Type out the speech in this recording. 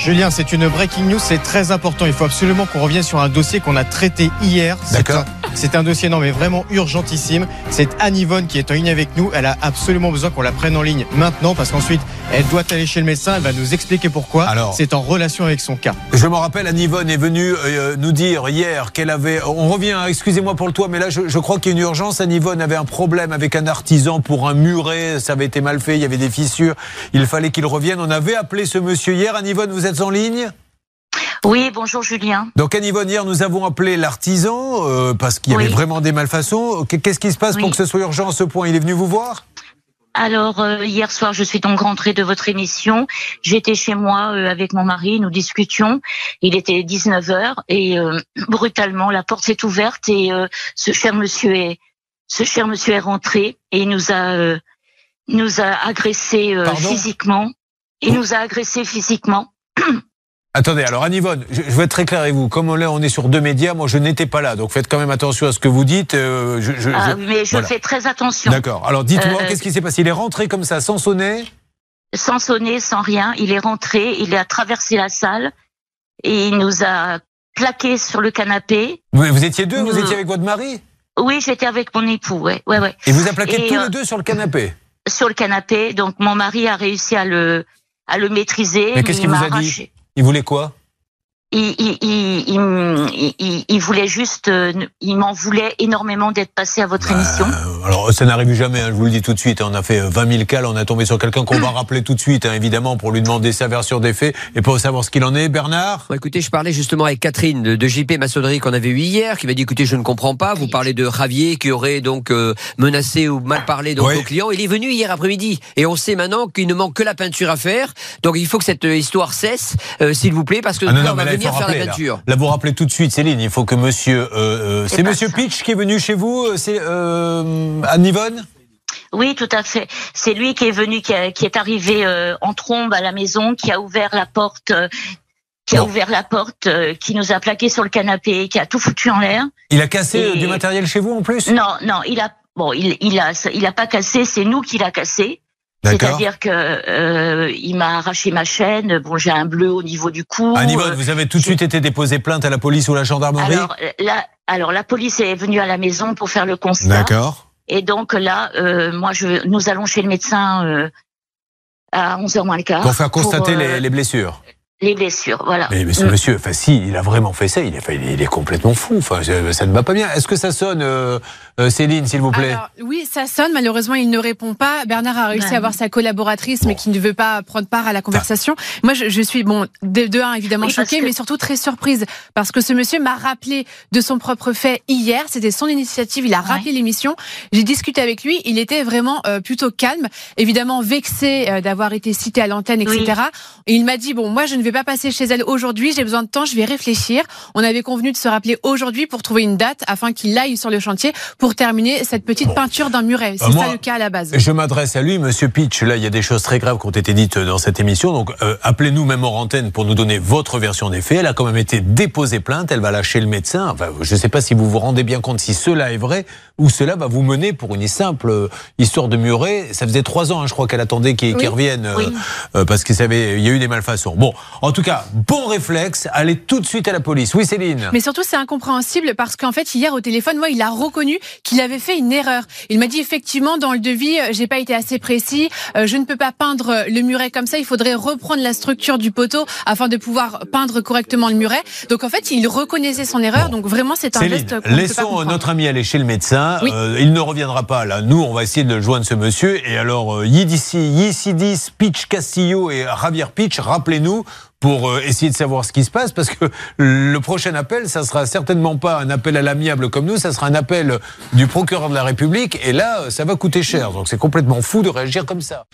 Julien, c'est une breaking news, c'est très important. Il faut absolument qu'on revienne sur un dossier qu'on a traité hier. D'accord. C'est un dossier, non, mais vraiment urgentissime. C'est Anne Yvonne qui est en ligne avec nous. Elle a absolument besoin qu'on la prenne en ligne maintenant parce qu'ensuite, elle doit aller chez le médecin. Elle va nous expliquer pourquoi. Alors- c'est en relation avec son cas. Je me rappelle, Anne Yvonne est venue euh, nous dire hier qu'elle avait. On revient, hein, excusez-moi pour le toit, mais là, je, je crois qu'il y a une urgence. Anne Yvonne avait un problème avec un artisan pour un muret. Ça avait été mal fait, il y avait des fissures. Il fallait qu'il revienne. On avait appelé ce monsieur hier. Anne Yvonne, vous êtes en ligne? Oui, bonjour Julien. Donc, Anne Yvonne, hier, nous avons appelé l'artisan euh, parce qu'il y avait vraiment des malfaçons. Qu'est-ce qui se passe pour que ce soit urgent à ce point? Il est venu vous voir? Alors euh, hier soir, je suis donc rentrée de votre émission. J'étais chez moi euh, avec mon mari, nous discutions. Il était 19 heures et euh, brutalement la porte s'est ouverte et euh, ce cher monsieur est ce cher monsieur est rentré et nous a euh, nous a agressé euh, physiquement. Il nous a agressé physiquement. Attendez, alors Anne Yvonne, je, je vais être très clair avec vous. Comme là, on est sur deux médias, moi je n'étais pas là. Donc faites quand même attention à ce que vous dites. euh, je- je- Ah, mais je voilà. fais très attention. D'accord. Alors dites-moi, Euh, qu'est-ce qui s'est passé? Il est rentré comme ça, sans sonner? Sans sonner, sans rien. Il est rentré, il a traversé la salle et il nous a plaqué sur le canapé. vous, vous étiez deux? Vous Euh. étiez avec votre mari? Oui, j'étais avec mon époux, ouais, ouais, ouais. Et vous a plaqué Et, tous euh, les deux sur le canapé? Sur le canapé, donc mon mari a réussi à le à le maîtriser. Mais qu'est-ce il qu'il vous m'a a dit. Il voulait quoi? Il, il, il, il, il- il voulait juste, euh, il m'en voulait énormément d'être passé à votre émission. Euh, Alors ça n'arrive jamais, hein, je vous le dis tout de suite. hein. On a fait euh, 20 000 cas, là, on a tombé sur quelqu'un qu'on va rappeler tout de suite, hein, évidemment, pour lui demander sa version des faits et pour savoir ce qu'il en est. Bernard? Bon, écoutez, je parlais justement avec Catherine de, de JP Maçonnerie qu'on avait eu hier, qui m'a dit écoutez, je ne comprends pas. Vous parlez de Javier qui aurait donc euh, menacé ou mal parlé donc Oui. au client. Il est venu hier après-midi et on sait maintenant qu'il ne manque que la peinture à faire. Donc il faut que cette euh, histoire cesse, euh, s'il vous plaît, parce que Ah non, là, non, on venir faire rappeler, la là. peinture. Là, vous rappelez tout de suite, Céline, il faut que monsieur... euh, euh, C'est c'est pas monsieur. Pitch qui est venu chez vous, euh, c'est euh, Anne Yvonne? Oui, tout à fait. C'est lui qui est venu, qui, a- qui est arrivé euh, en trombe à la maison, qui a ouvert la porte, euh, qui a ouvert la porte, euh, qui nous a plaqué sur le canapé, qui a tout foutu en l'air. Il a cassé Et- du matériel chez vous en plus? Non, non, il a bon, il, il a il a pas cassé, c'est nous qui l'a cassé. C'est-à-dire que euh, il m'a arraché ma chaîne. Bon, j'ai un bleu au niveau du cou. Yvonne, Euh, vous avez tout de suite été déposé plainte à la police ou à la gendarmerie alors là, alors la police est venue à la maison pour faire le constat. D'accord. Et donc là, euh, moi, je, nous allons chez le médecin euh, à 11h moins le quart. Pour faire constater pour, euh, les, les blessures. Les blessures. Voilà. Mais, mais ce Mm. monsieur, enfin si, il a vraiment fait ça, il est, enfin, il est- il est complètement fou. Enfin, ça ne va pas bien. Est-ce que ça sonne, euh, euh, Céline, s'il vous plaît? Alors, oui, ça sonne. Malheureusement, il ne répond pas. Bernard a réussi Ouais. à avoir sa collaboratrice, mais qui ne veut pas prendre part à la conversation. Moi, je, je suis, bon, de, de un, évidemment Oui, choquée, que- mais surtout très surprise. Parce que ce monsieur m'a rappelé de son propre fait hier. C'était son initiative. Il a rappelé l'émission. J'ai discuté avec lui. Il était vraiment euh, plutôt calme. Évidemment, vexé euh, d'avoir été cité à l'antenne, etc. Oui. Et il m'a dit, bon, moi, je ne vais pas passer chez elle aujourd'hui. J'ai besoin de temps. Je vais réfléchir. On avait convenu de se rappeler aujourd'hui pour trouver une date afin qu'il aille sur le chantier pour terminer cette petite Bon. peinture d'un muret. C'est Euh, moi, ça le cas à la base. Je m'adresse à lui, Monsieur Pitch. Là, il y a des choses très graves qui ont été dites dans cette émission. Donc, euh, appelez-nous même hors antenne pour nous donner votre version des faits. Elle a quand même été déposée plainte. Elle va lâcher le médecin. Enfin, je ne sais pas si vous vous rendez bien compte si cela est vrai ou cela va vous mener pour une simple euh, histoire de muret. Ça faisait trois ans, hein, je crois, qu'elle attendait qu'il Oui. revienne euh, Oui. euh, parce qu'il savait, il y a eu des malfaçons. Bon, en tout cas, bon réflexe. Allez tout de suite à la police. Oui, Céline. Mais surtout, c'est incompréhensible parce qu'en fait, hier au téléphone, moi, il a reconnu qu'il avait fait une erreur. Il m'a dit effectivement, dans le devis, euh, j'ai pas été assez précis. euh, je ne peux pas peindre le muret comme ça. Il faudrait reprendre la structure du poteau afin de pouvoir peindre correctement le muret. Donc en fait, il reconnaissait son erreur. Donc vraiment, c'est un Céline, geste laissons notre ami aller chez le médecin. Oui. Euh, il ne reviendra pas là. Nous, on va essayer de joindre ce monsieur. Et alors, euh, Yidissi, Yisidis, Pitch Castillo et Javier Pitch, rappelez-nous pour euh, essayer de savoir ce qui se passe, parce que le prochain appel, ça sera certainement pas un appel à l'amiable comme nous, ça sera un appel du procureur de la République, et là, ça va coûter cher. Donc c'est complètement fou de réagir comme ça.